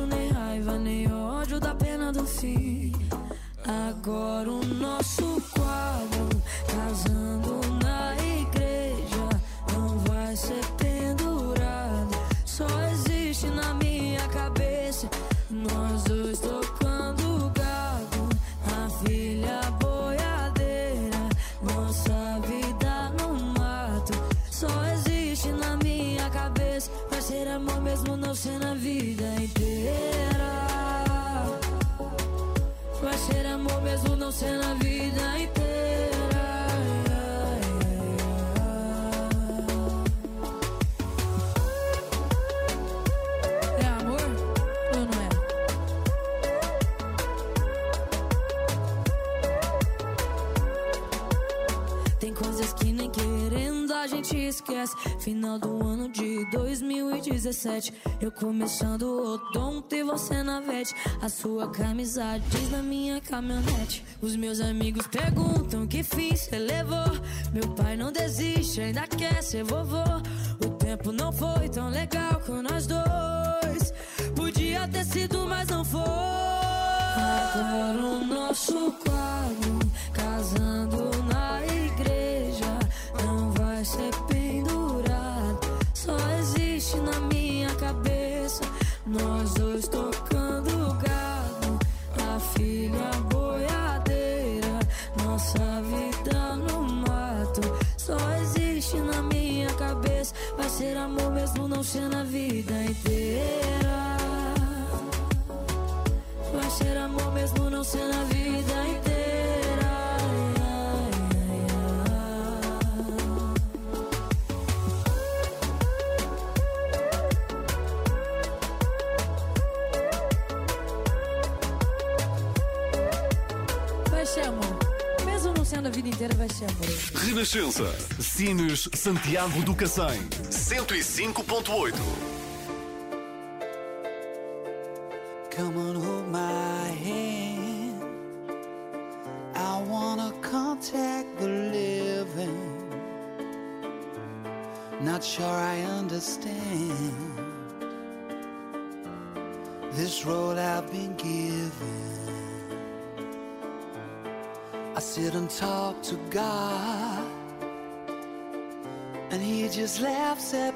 Nem raiva, nem ódio da pena do fim. Agora o nosso ser na vida inteira. É amor ou não é? Tem coisas que nem querendo a gente esquece. Final do ano de 2017. Eu começando o odonto e você na vete. A sua camisa diz na minha caminhonete. Os meus amigos perguntam que fim cê levou. Meu pai não desiste, ainda quer ser vovô. O tempo não foi tão legal com nós dois. Podia ter sido, mas não foi. Agora o nosso quadro casando nós dois tocando gado, a filha boiadeira, nossa vida no mato. Só existe na minha cabeça, vai ser amor mesmo não ser na vida inteira. Vai ser amor mesmo não ser na vida inteira. Renascença. Cines Santiago do Cacém. 105.8. Come on,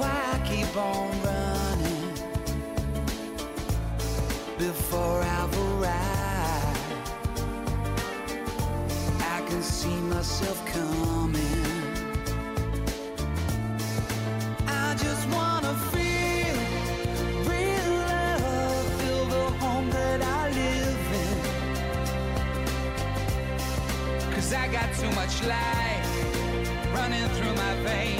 Why I keep on running before I've arrived. I can see myself coming. I just wanna feel real love, feel the home that I live in. Cause I got too much life running through my veins,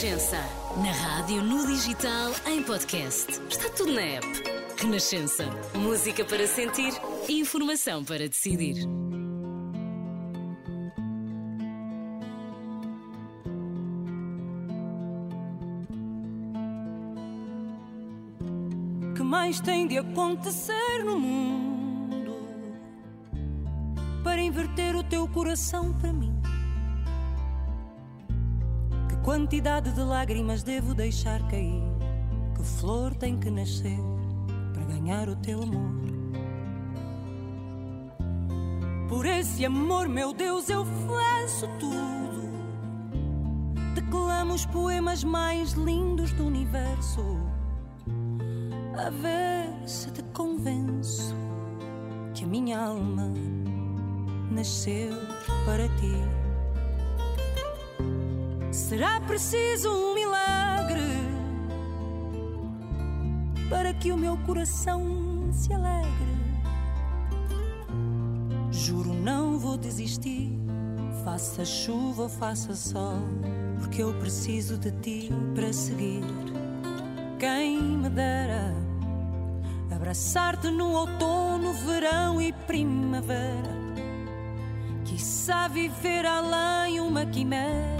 Renascença. Na rádio, no digital, em podcast. Está tudo na app. Renascença. Música para sentir, informação para decidir. que mais tem de acontecer no mundo para inverter o teu coração para mim? Quantidade de lágrimas devo deixar cair? Que flor tem que nascer para ganhar o teu amor? Por esse amor, meu Deus, eu faço tudo. Declamo os poemas mais lindos do universo a ver se te convenço que a minha alma nasceu para ti. Será preciso um milagre para que o meu coração se alegre. Juro, não vou desistir, faça chuva ou faça sol, porque eu preciso de ti para seguir. Quem me dera abraçar-te no outono, verão e primavera. Quiçá viver além uma quimera,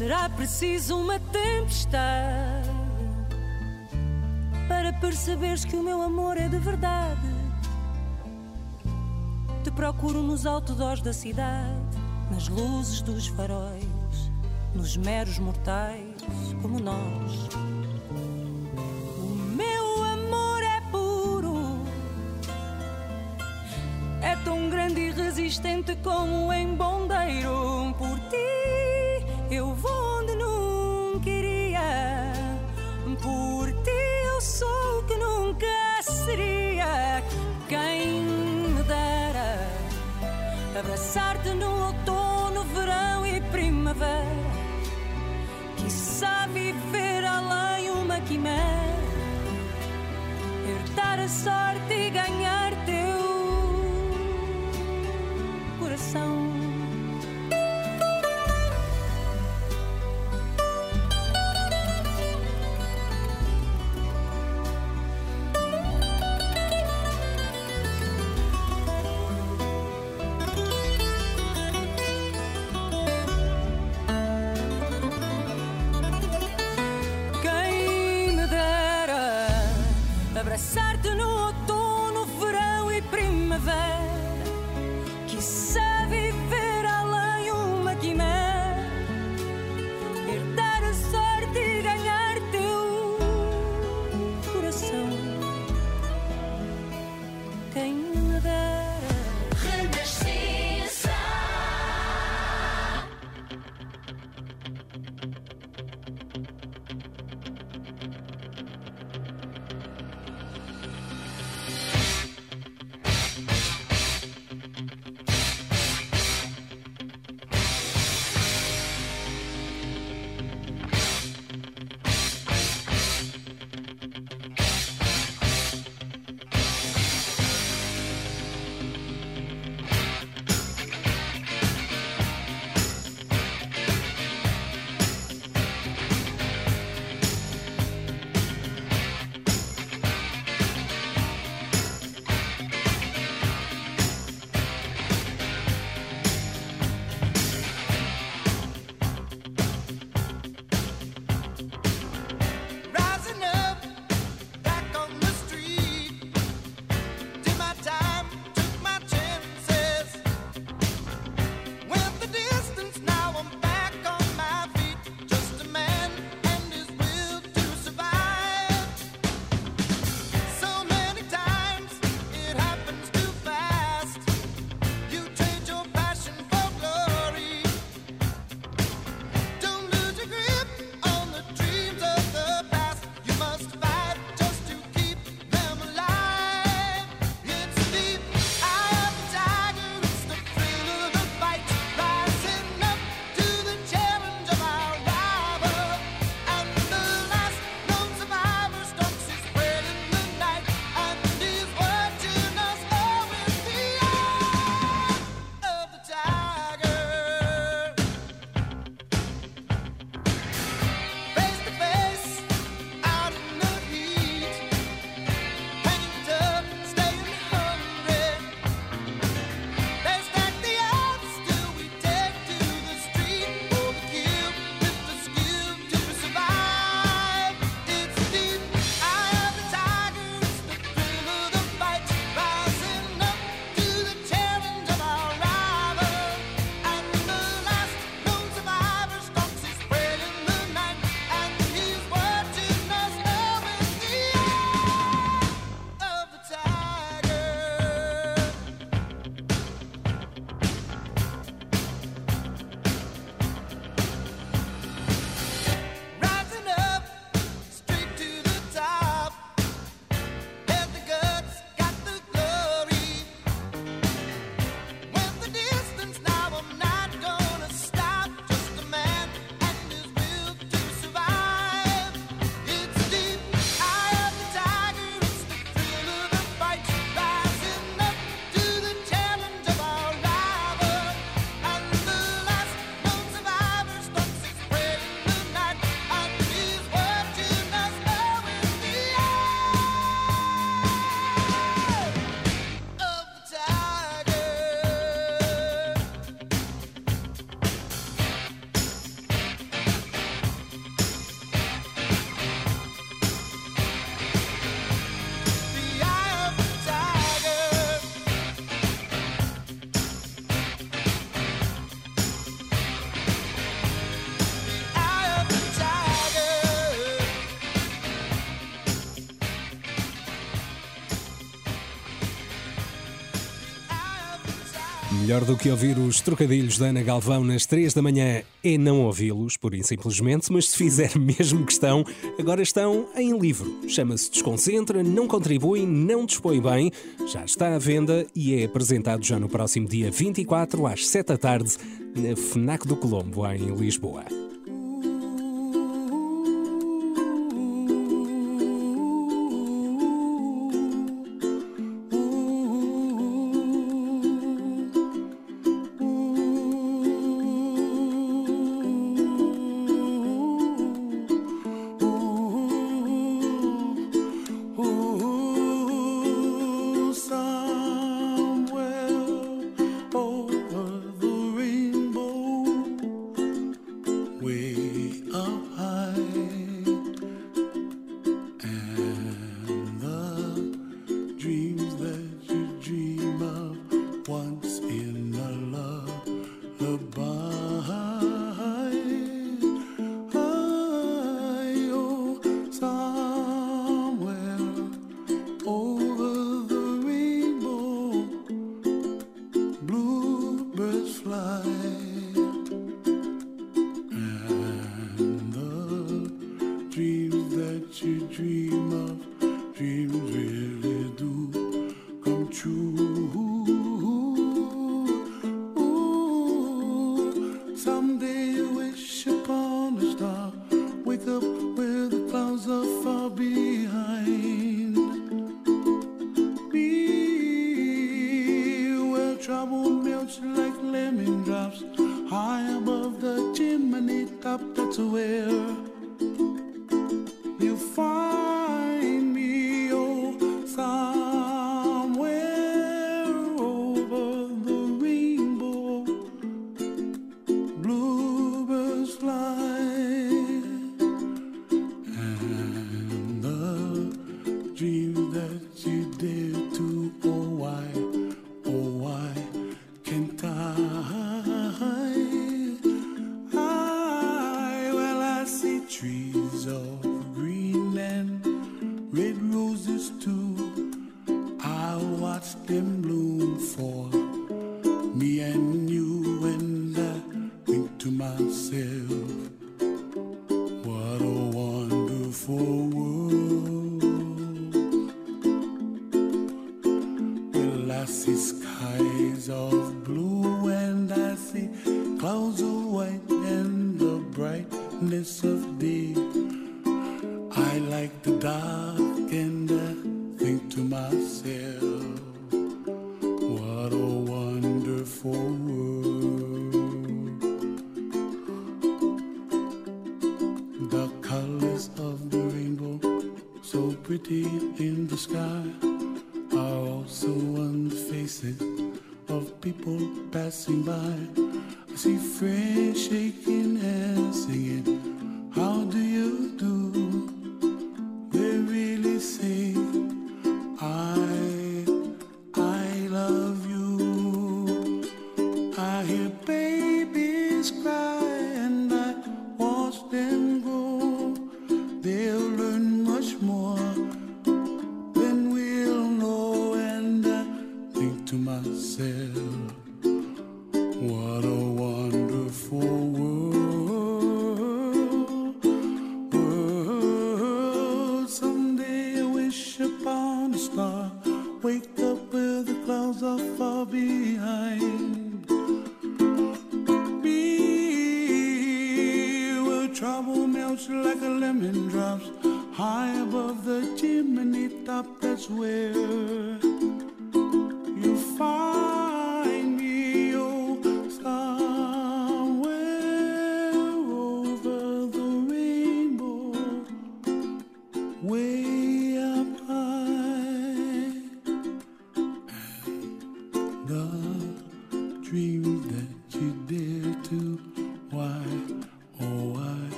Será preciso uma tempestade Para perceberes que o meu amor é de verdade Te procuro nos outdoors da cidade Nas luzes dos faróis nos meros mortais como nós. O meu amor é puro, é tão grande e resistente como um embondeiro. Por ti eu vou onde nunca iria, por ti eu sou o que nunca seria. Quem me dera abraçar-te no outono, verão e primavera quiçá viver além uma quimera, herdar a sorte e ganhar teu coração. Melhor do que ouvir os trocadilhos da Ana Galvão nas três da manhã é não ouvi-los, por simplesmente, mas se fizer mesmo questão, agora estão em livro. Chama-se Desconcentra, não contribui, não dispõe bem, já está à venda e é apresentado já no próximo dia 24, às 7 da tarde, na FNAC do Colombo, em Lisboa. I hear babies cry and I watch them grow.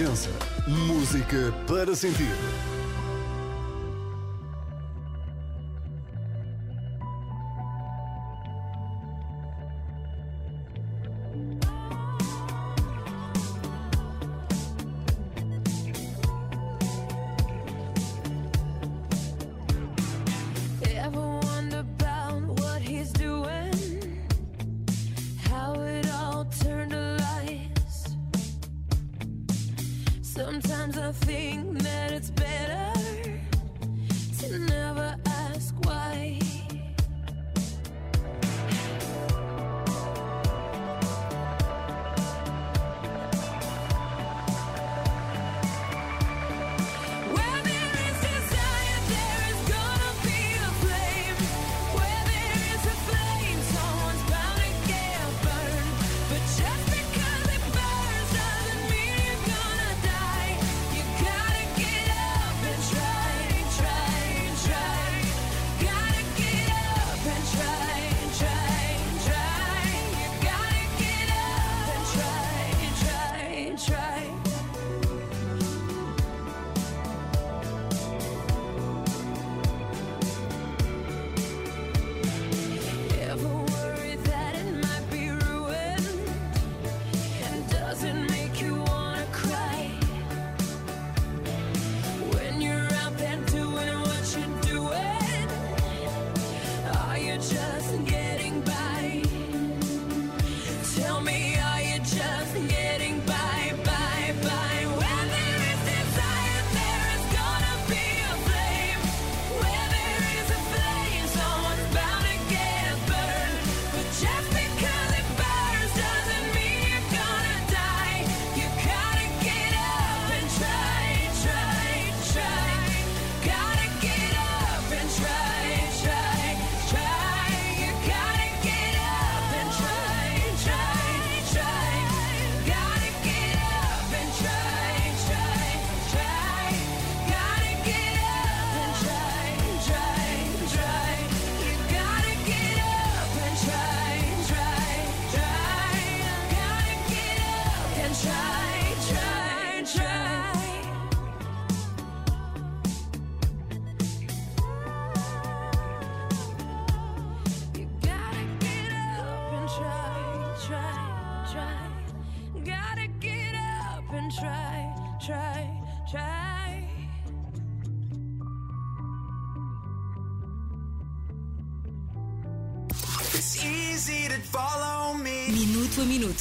Renascença. Música para sentir.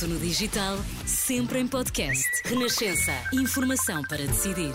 No digital, sempre em podcast. Renascença. Informação para decidir.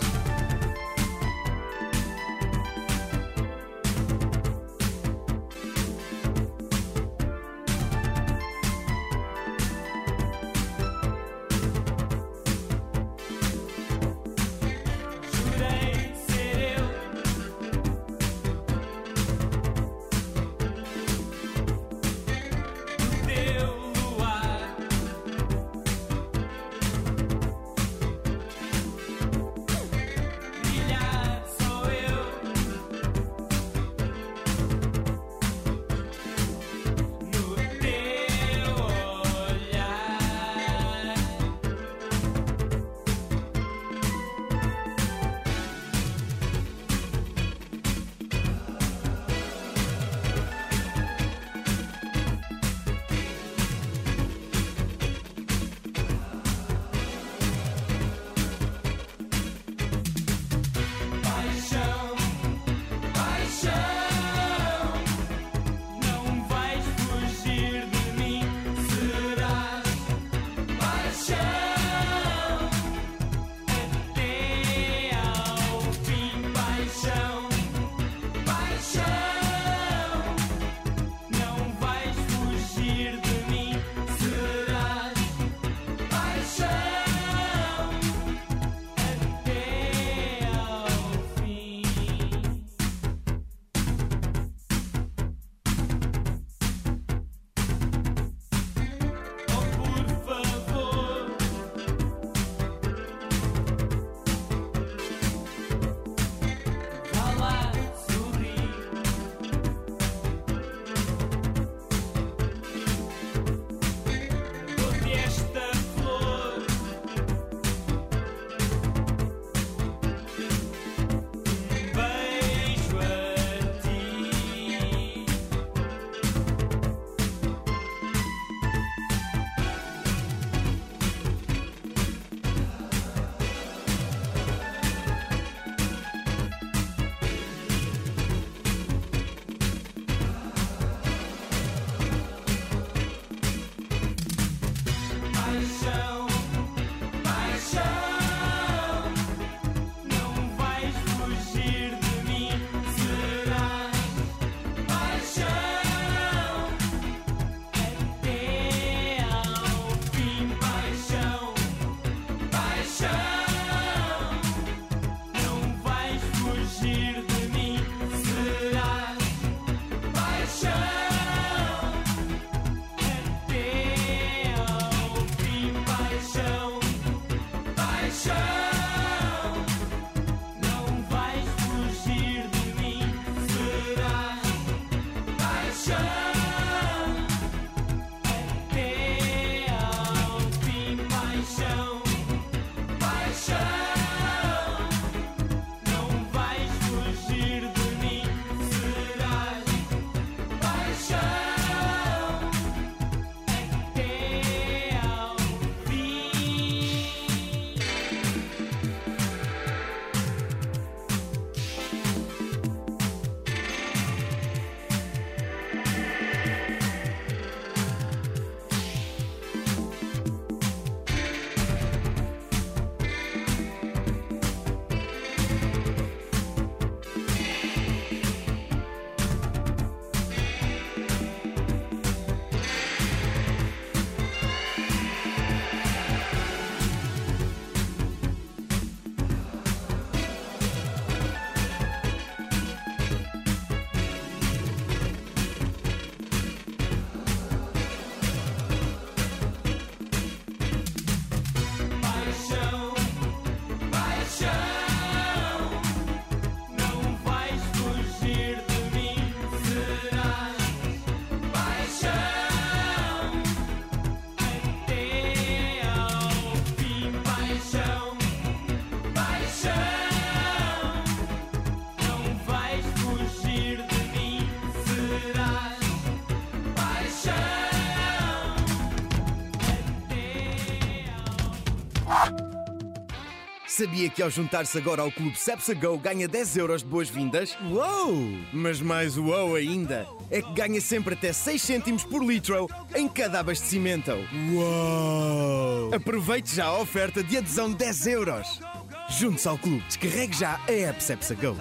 Sabia que ao juntar-se agora ao clube Cepsa Go ganha 10 euros de boas-vindas? Uou! Mas mais uou ainda é que ganha sempre até 6 cêntimos por litro em cada abastecimento. Uou! Aproveite já a oferta de adesão de 10 euros. Junte-se ao clube, descarregue já a app Cepsa Go.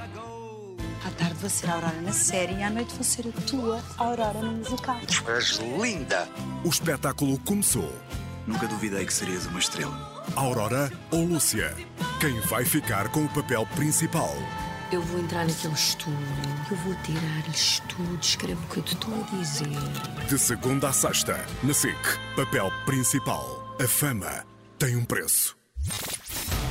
À tarde vou ser a Aurora na série e à noite vou ser a tua Aurora no musical. És linda! O espetáculo começou. Nunca duvidei que serias uma estrela. Aurora ou Lúcia? Quem vai ficar com o papel principal? Eu vou entrar naquele estúdio, eu vou tirar-lhes tudo, escrevo o que eu te estou a dizer. De segunda a sexta, na SIC. Papel principal. A fama tem um preço.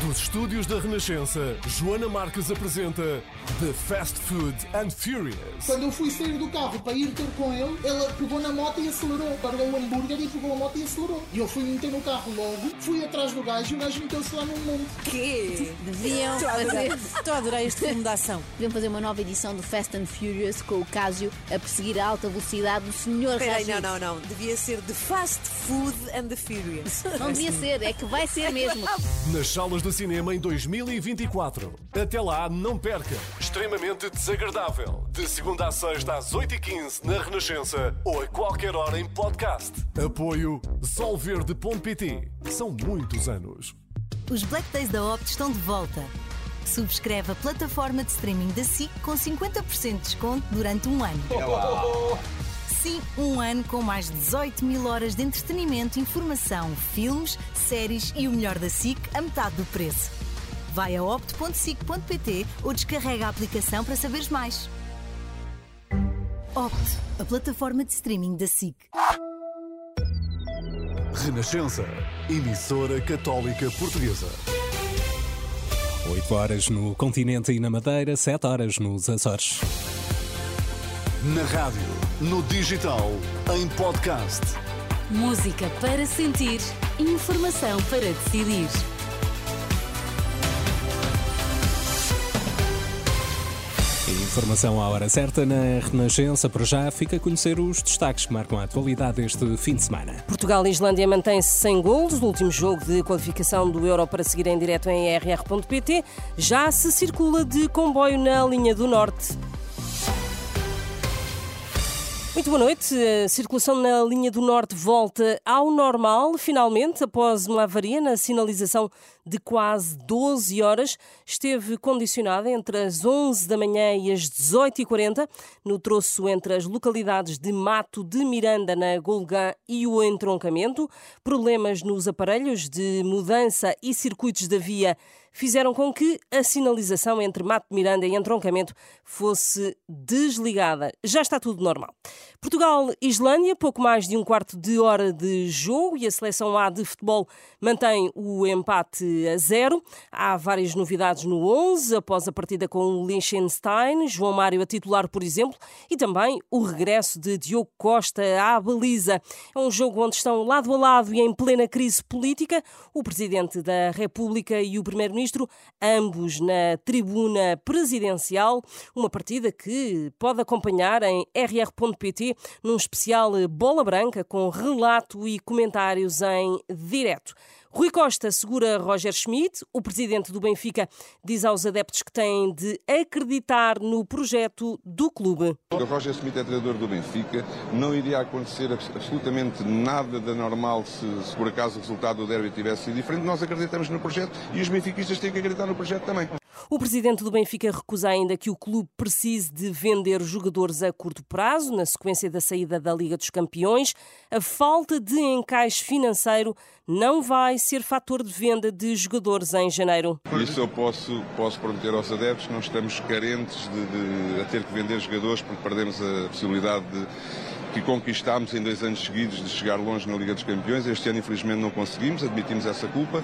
Dos estúdios da Renascença, Joana Marques apresenta The Fast Food and Furious. Quando eu fui sair do carro para ir ter com ele, ela pegou na moto e acelerou. Largou o hambúrguer e pegou a moto e acelerou. E eu fui meter no carro logo, fui atrás do gajo e o gajo meteu-se lá num monte. Que? Deviam fazer. Estou a adorar este filme de ação. Deviam fazer uma nova edição do Fast and Furious com o Casio a perseguir a alta velocidade do Sr. Peraí, não, não, não. Devia ser The Fast Food and the Furious. Não devia ser, é que vai ser mesmo. Nas salas cinema em 2024. Até lá, não perca. Extremamente desagradável. De segunda a sexta às 8h15 na Renascença ou a qualquer hora em podcast. Apoio Solverde.pt. São muitos anos. Os Black Days da Opt estão de volta. Subscreve a plataforma de streaming da SIC com 50% de desconto durante um ano. Sim, um ano com mais de 18 mil horas de entretenimento, informação, filmes, séries e o melhor da SIC a metade do preço. Vai a opt.sic.pt ou descarrega a aplicação para saberes mais. Opt, a plataforma de streaming da SIC. Renascença. Emissora Católica Portuguesa. 8 horas no continente e na Madeira, 7 horas nos Açores. Na rádio, no digital, em podcast. Música para sentir, informação para decidir. Informação à hora certa na Renascença. Por já, fica a conhecer os destaques que marcam a atualidade deste fim de semana. Portugal e Islândia mantêm-se sem golos no último jogo de qualificação do Euro para seguir em direto em rr.pt. Já se circula de comboio na linha do Norte. Muito boa noite. A circulação na linha do Norte volta ao normal, finalmente, após uma avaria na sinalização de quase 12 horas. Esteve condicionada entre as 11 da manhã e as 18h40, no troço entre as localidades de Mato de Miranda, na Golgã, e o entroncamento. Problemas nos aparelhos de mudança e circuitos da via fizeram com que a sinalização entre Mato de Miranda e entroncamento fosse desligada. Já está tudo normal. Portugal-Islândia, pouco mais de um quarto de hora de jogo e a seleção A de futebol mantém o empate a zero. Há várias novidades no 11, após a partida com o Liechtenstein, João Mário a titular, por exemplo, e também o regresso de Diogo Costa à baliza. É um jogo onde estão lado a lado e em plena crise política o Presidente da República e o Primeiro-Ministro, ambos na tribuna presidencial. Uma partida que pode acompanhar em rr.pt num especial Bola Branca com relato e comentários em direto. Rui Costa segura Roger Schmidt. O presidente do Benfica diz aos adeptos que têm de acreditar no projeto do clube. O Roger Schmidt é treinador do Benfica. Não iria acontecer absolutamente nada de anormal se, se por acaso o resultado do derby tivesse sido diferente. Nós acreditamos no projeto e os benfiquistas têm que acreditar no projeto também. O presidente do Benfica recusa ainda que o clube precise de vender jogadores a curto prazo, na sequência da saída da Liga dos Campeões. A falta de encaixe financeiro não vai ser fator de venda de jogadores em janeiro. Isso eu posso, posso prometer aos adeptos que não estamos carentes de, de a ter que vender jogadores porque perdemos a possibilidade de que conquistámos em dois anos seguidos de chegar longe na Liga dos Campeões. Este ano, infelizmente, não conseguimos, admitimos essa culpa.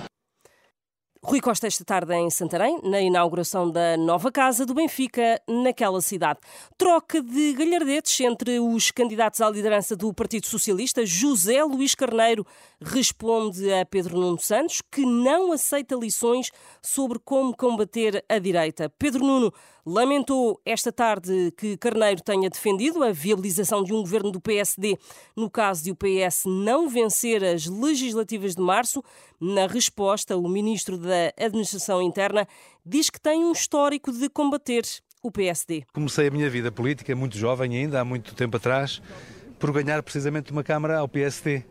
Rui Costa esta tarde em Santarém, na inauguração da nova casa do Benfica naquela cidade. Troca de galhardetes entre os candidatos à liderança do Partido Socialista. José Luís Carneiro responde a Pedro Nuno Santos que não aceita lições sobre como combater a direita. Pedro Nuno lamentou esta tarde que Carneiro tenha defendido a viabilização de um governo do PSD no caso de o PS não vencer as legislativas de março. Na resposta, o ministro da Administração Interna diz que tem um histórico de combater o PSD. Comecei a minha vida política muito jovem ainda, há muito tempo atrás, por ganhar precisamente uma Câmara ao PSD.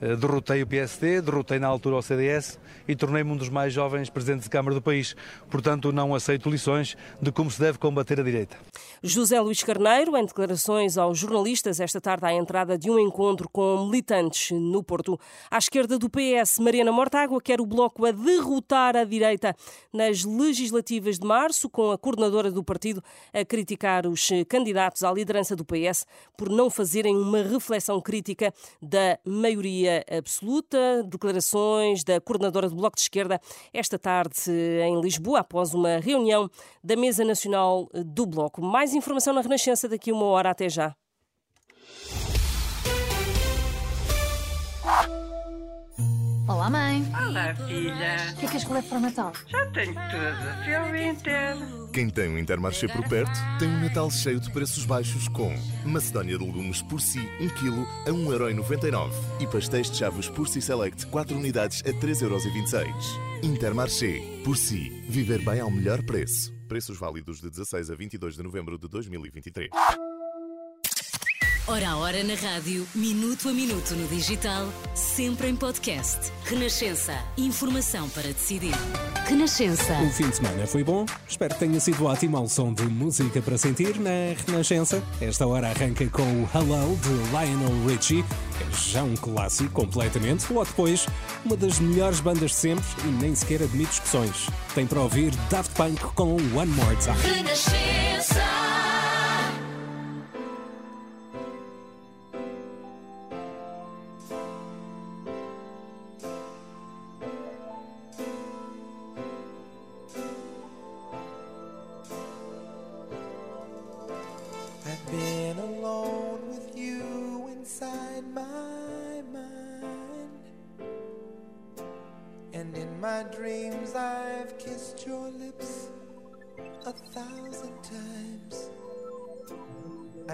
Eh, derrotei o PSD, derrotei na altura o CDS e tornei-me um dos mais jovens presidentes de Câmara do país. Portanto, não aceito lições de como se deve combater a direita. José Luís Carneiro, em declarações aos jornalistas esta tarde à entrada de um encontro com militantes no Porto. À esquerda do PS, Mariana Mortágua quer o Bloco a derrotar a direita nas legislativas de março, com a coordenadora do partido a criticar os candidatos à liderança do PS por não fazerem uma reflexão crítica da maioria absoluta. Declarações da coordenadora do Bloco de Esquerda esta tarde em Lisboa, após uma reunião da Mesa Nacional do Bloco. Mais informação na Renascença daqui uma hora. Até já. Olá, mãe. Olá, filha. O que é que és que levo para o Natal? Já tenho tudo. Fui ao Inter. Quem tem um Intermarché por perto tem um Natal cheio de preços baixos com Macedónia de legumes por si 1 kg a 1,99€ e pastéis de chavos por si Select 4 unidades a 3,26€. Intermarché. Por si. Viver bem ao melhor preço. Preços válidos de 16 a 22 de novembro de 2023. Hora a hora na rádio, minuto a minuto no digital, sempre em podcast. Renascença. Informação para decidir. Renascença. O fim de semana foi bom. Espero que tenha sido ótimo ao som de música para sentir na Renascença. Esta hora arranca com o Hello de Lionel Richie, é já um clássico completamente. Logo depois, uma das melhores bandas de sempre e nem sequer admite discussões. Tem para ouvir Daft Punk com One More Time. Renascença.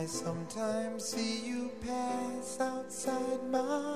Sometimes see you pass outside my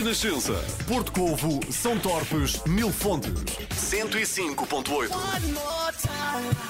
Renascença. Porto Covo, São Torpes, Mil Fontes. 105.8. One more time.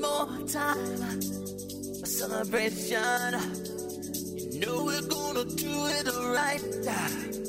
One more time. A celebration. You know we're gonna do it the right.